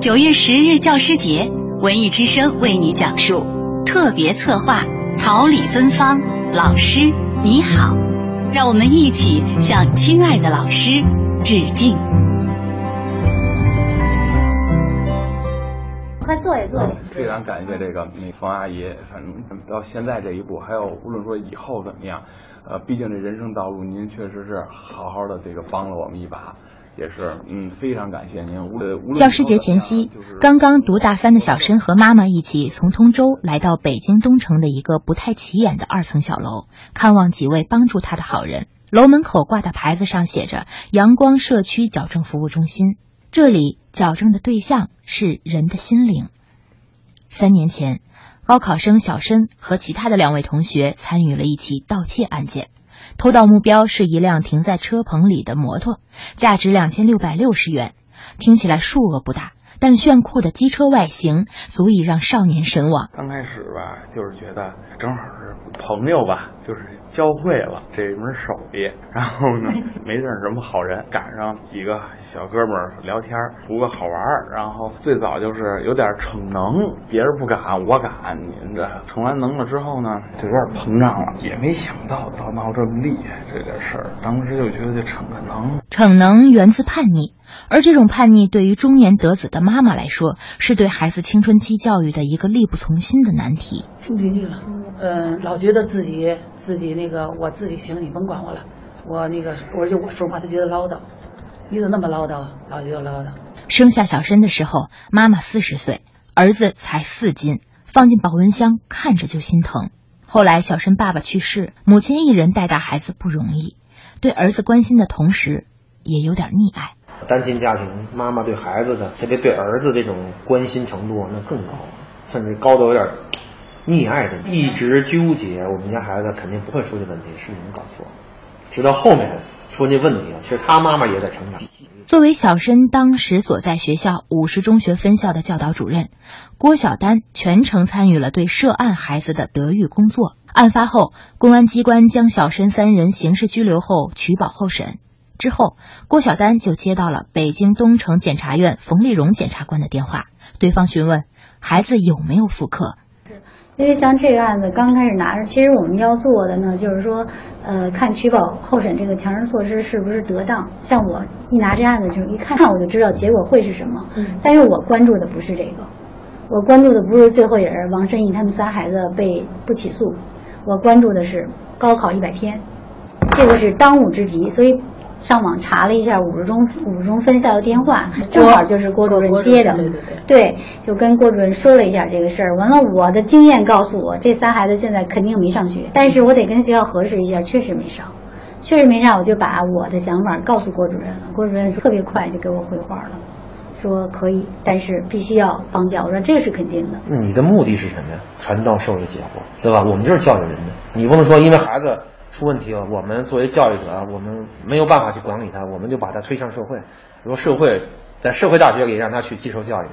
九月十日教师节，文艺之声为你讲述特别策划《桃李芬芳》，老师你好，让我们一起向亲爱的老师致敬。快坐一坐。非常感谢这个那冯阿姨，反正到现在这一步，还有无论说以后怎么样，呃，毕竟这人生道路，您确实是好好的这个帮了我们一把。也是，嗯，非常感谢您。无教师节前夕，刚刚读大三的小申和妈妈一起从通州来到北京东城的一个不太起眼的二层小楼，看望几位帮助他的好人。楼门口挂的牌子上写着“阳光社区矫正服务中心”，这里矫正的对象是人的心灵。三年前，高考生小申和其他的两位同学参与了一起盗窃案件。偷盗目标是一辆停在车棚里的摩托，价值两千六百六十元。听起来数额不大，但炫酷的机车外形足以让少年神往。刚开始吧，就是觉得正好是朋友吧，就是。教会了这门手艺，然后呢，没认识什么好人，赶上几个小哥们儿聊天，图个好玩儿。然后最早就是有点逞能，别人不敢，我敢。您这逞完能了之后呢，就有点膨胀了，也没想到到闹这么厉害这点事儿。当时就觉得这逞个能，逞能源自叛逆，而这种叛逆对于中年得子的妈妈来说，是对孩子青春期教育的一个力不从心的难题。听进去了，嗯，老觉得自己。自己那个我自己行，你甭管我了。我那个我就我说话，他觉得唠叨。你怎么那么唠叨？老觉得唠叨。生下小申的时候，妈妈四十岁，儿子才四斤，放进保温箱，看着就心疼。后来小申爸爸去世，母亲一人带大孩子不容易，对儿子关心的同时，也有点溺爱。单亲家庭，妈妈对孩子的，特别对儿子这种关心程度那更高，甚至高的有点。溺爱的一直纠结，我们家孩子肯定不会出现问题，是你们搞错。直到后面出现问题，其实他妈妈也在成长。作为小申当时所在学校五十中学分校的教导主任，郭晓丹全程参与了对涉案孩子的德育工作。案发后，公安机关将小申三人刑事拘留后取保候审。之后，郭晓丹就接到了北京东城检察院冯立荣检察官的电话，对方询问孩子有没有复课。因为像这个案子刚开始拿着，其实我们要做的呢，就是说，呃，看取保候审这个强制措施是不是得当。像我一拿这案子，就是一看我就知道结果会是什么。嗯。但是我关注的不是这个，我关注的不是最后人王申义他们仨孩子被不起诉，我关注的是高考一百天，这个是当务之急。所以。上网查了一下五十中五十中分校的电话，正好就是郭主任接的，对对对，对，就跟郭主任说了一下这个事儿。完了，我的经验告诉我，这仨孩子现在肯定没上学，但是我得跟学校核实一下，确实没上，确实没上，我就把我的想法告诉郭主任了。郭主任特别快就给我回话了，说可以，但是必须要帮教。我说这个是肯定的。你的目的是什么呀？传道授业解惑，对吧？我们就是教育人的，你不能说因为孩子。出问题了，我们作为教育者，我们没有办法去管理他，我们就把他推向社会。如果社会在社会大学里让他去接受教育，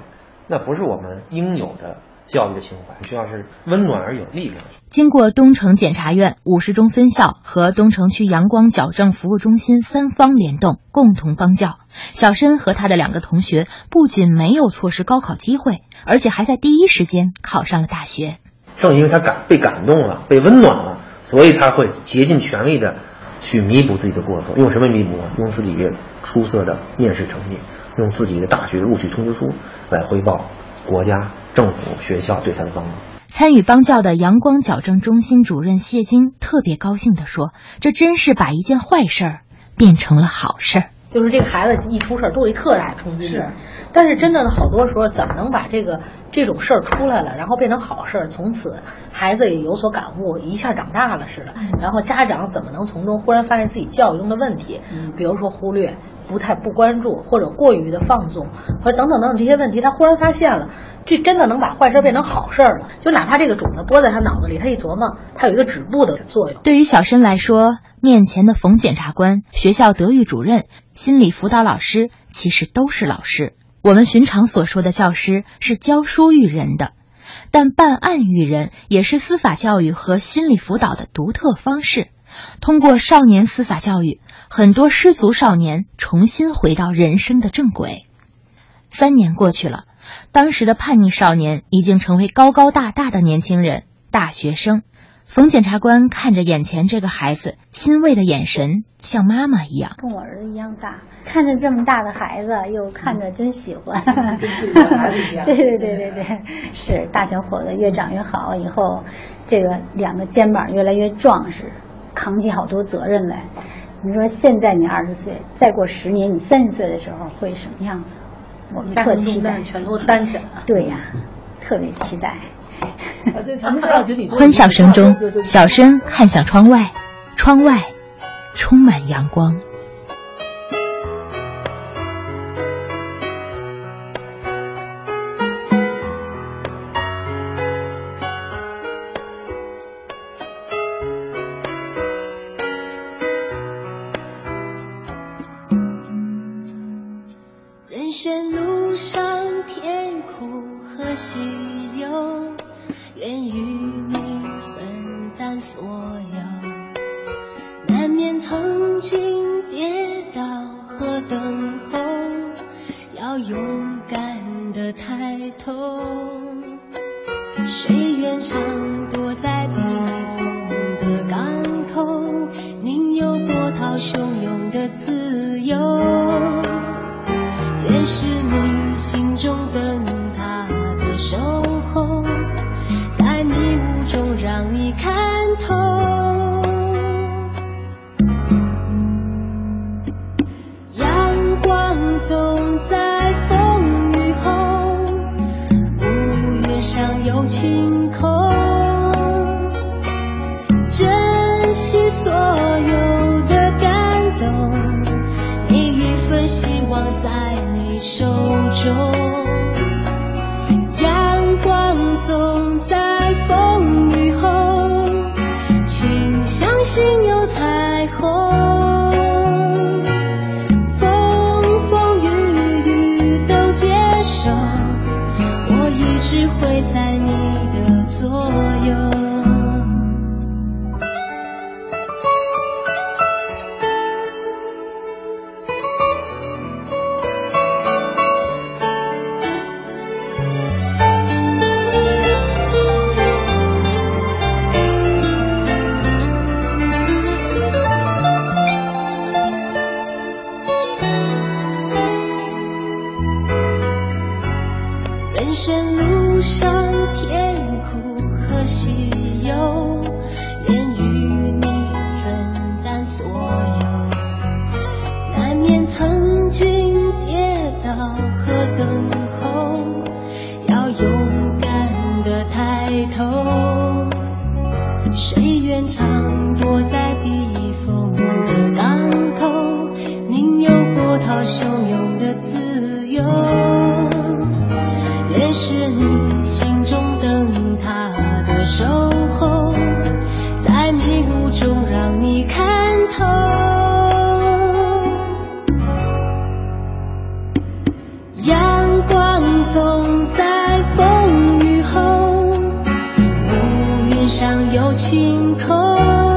那不是我们应有的教育的情怀。需要是温暖而有力量。经过东城检察院五十中分校和东城区阳光矫正服务中心三方联动，共同帮教，小申和他的两个同学不仅没有错失高考机会，而且还在第一时间考上了大学。正因为他感被感动了，被温暖了。所以他会竭尽全力的去弥补自己的过错，用什么弥补？用自己出色的面试成绩，用自己的大学录取通知书来回报国家、政府、学校对他的帮助。参与帮教的阳光矫正中心主任谢晶特别高兴地说：“这真是把一件坏事儿变成了好事儿。”就是这个孩子一出事儿都有特大冲击力，但是真的好多时候怎么能把这个这种事儿出来了，然后变成好事儿，从此孩子也有所感悟，一下长大了似的。然后家长怎么能从中忽然发现自己教育中的问题？比如说忽略、不太不关注或者过于的放纵，或者等等等等这些问题，他忽然发现了，这真的能把坏事变成好事了。就哪怕这个种子播在他脑子里，他一琢磨，他有一个止步的作用。对于小申来说。面前的冯检察官、学校德育主任、心理辅导老师，其实都是老师。我们寻常所说的教师是教书育人的，但办案育人也是司法教育和心理辅导的独特方式。通过少年司法教育，很多失足少年重新回到人生的正轨。三年过去了，当时的叛逆少年已经成为高高大大的年轻人，大学生。冯检察官看着眼前这个孩子，欣慰的眼神像妈妈一样，跟我儿子一样大。看着这么大的孩子，又看着真喜欢。对对对对对，是大小伙子越长越好，以后这个两个肩膀越来越壮实，扛起好多责任来。你说现在你二十岁，再过十年你三十岁的时候会什么样子？我们特期待，全都担起来了。对呀，特别期待。欢笑声中，小声看向窗外，窗外充满阳光。理由愿与你分担所有。难免曾经跌倒和等候要勇敢的抬头。谁愿尝是你心中灯塔的守候，在迷雾中让你看透。阳光总在风雨后，乌云上有晴空。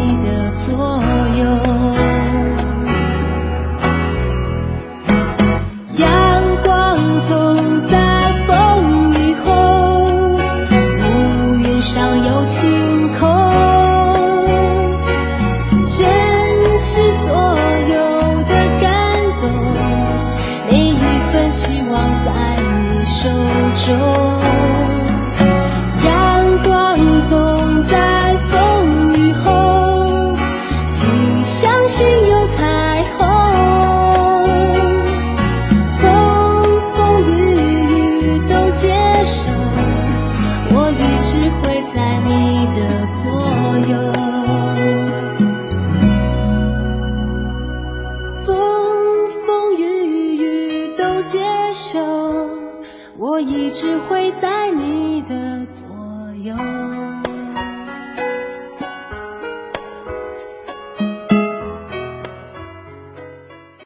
只会在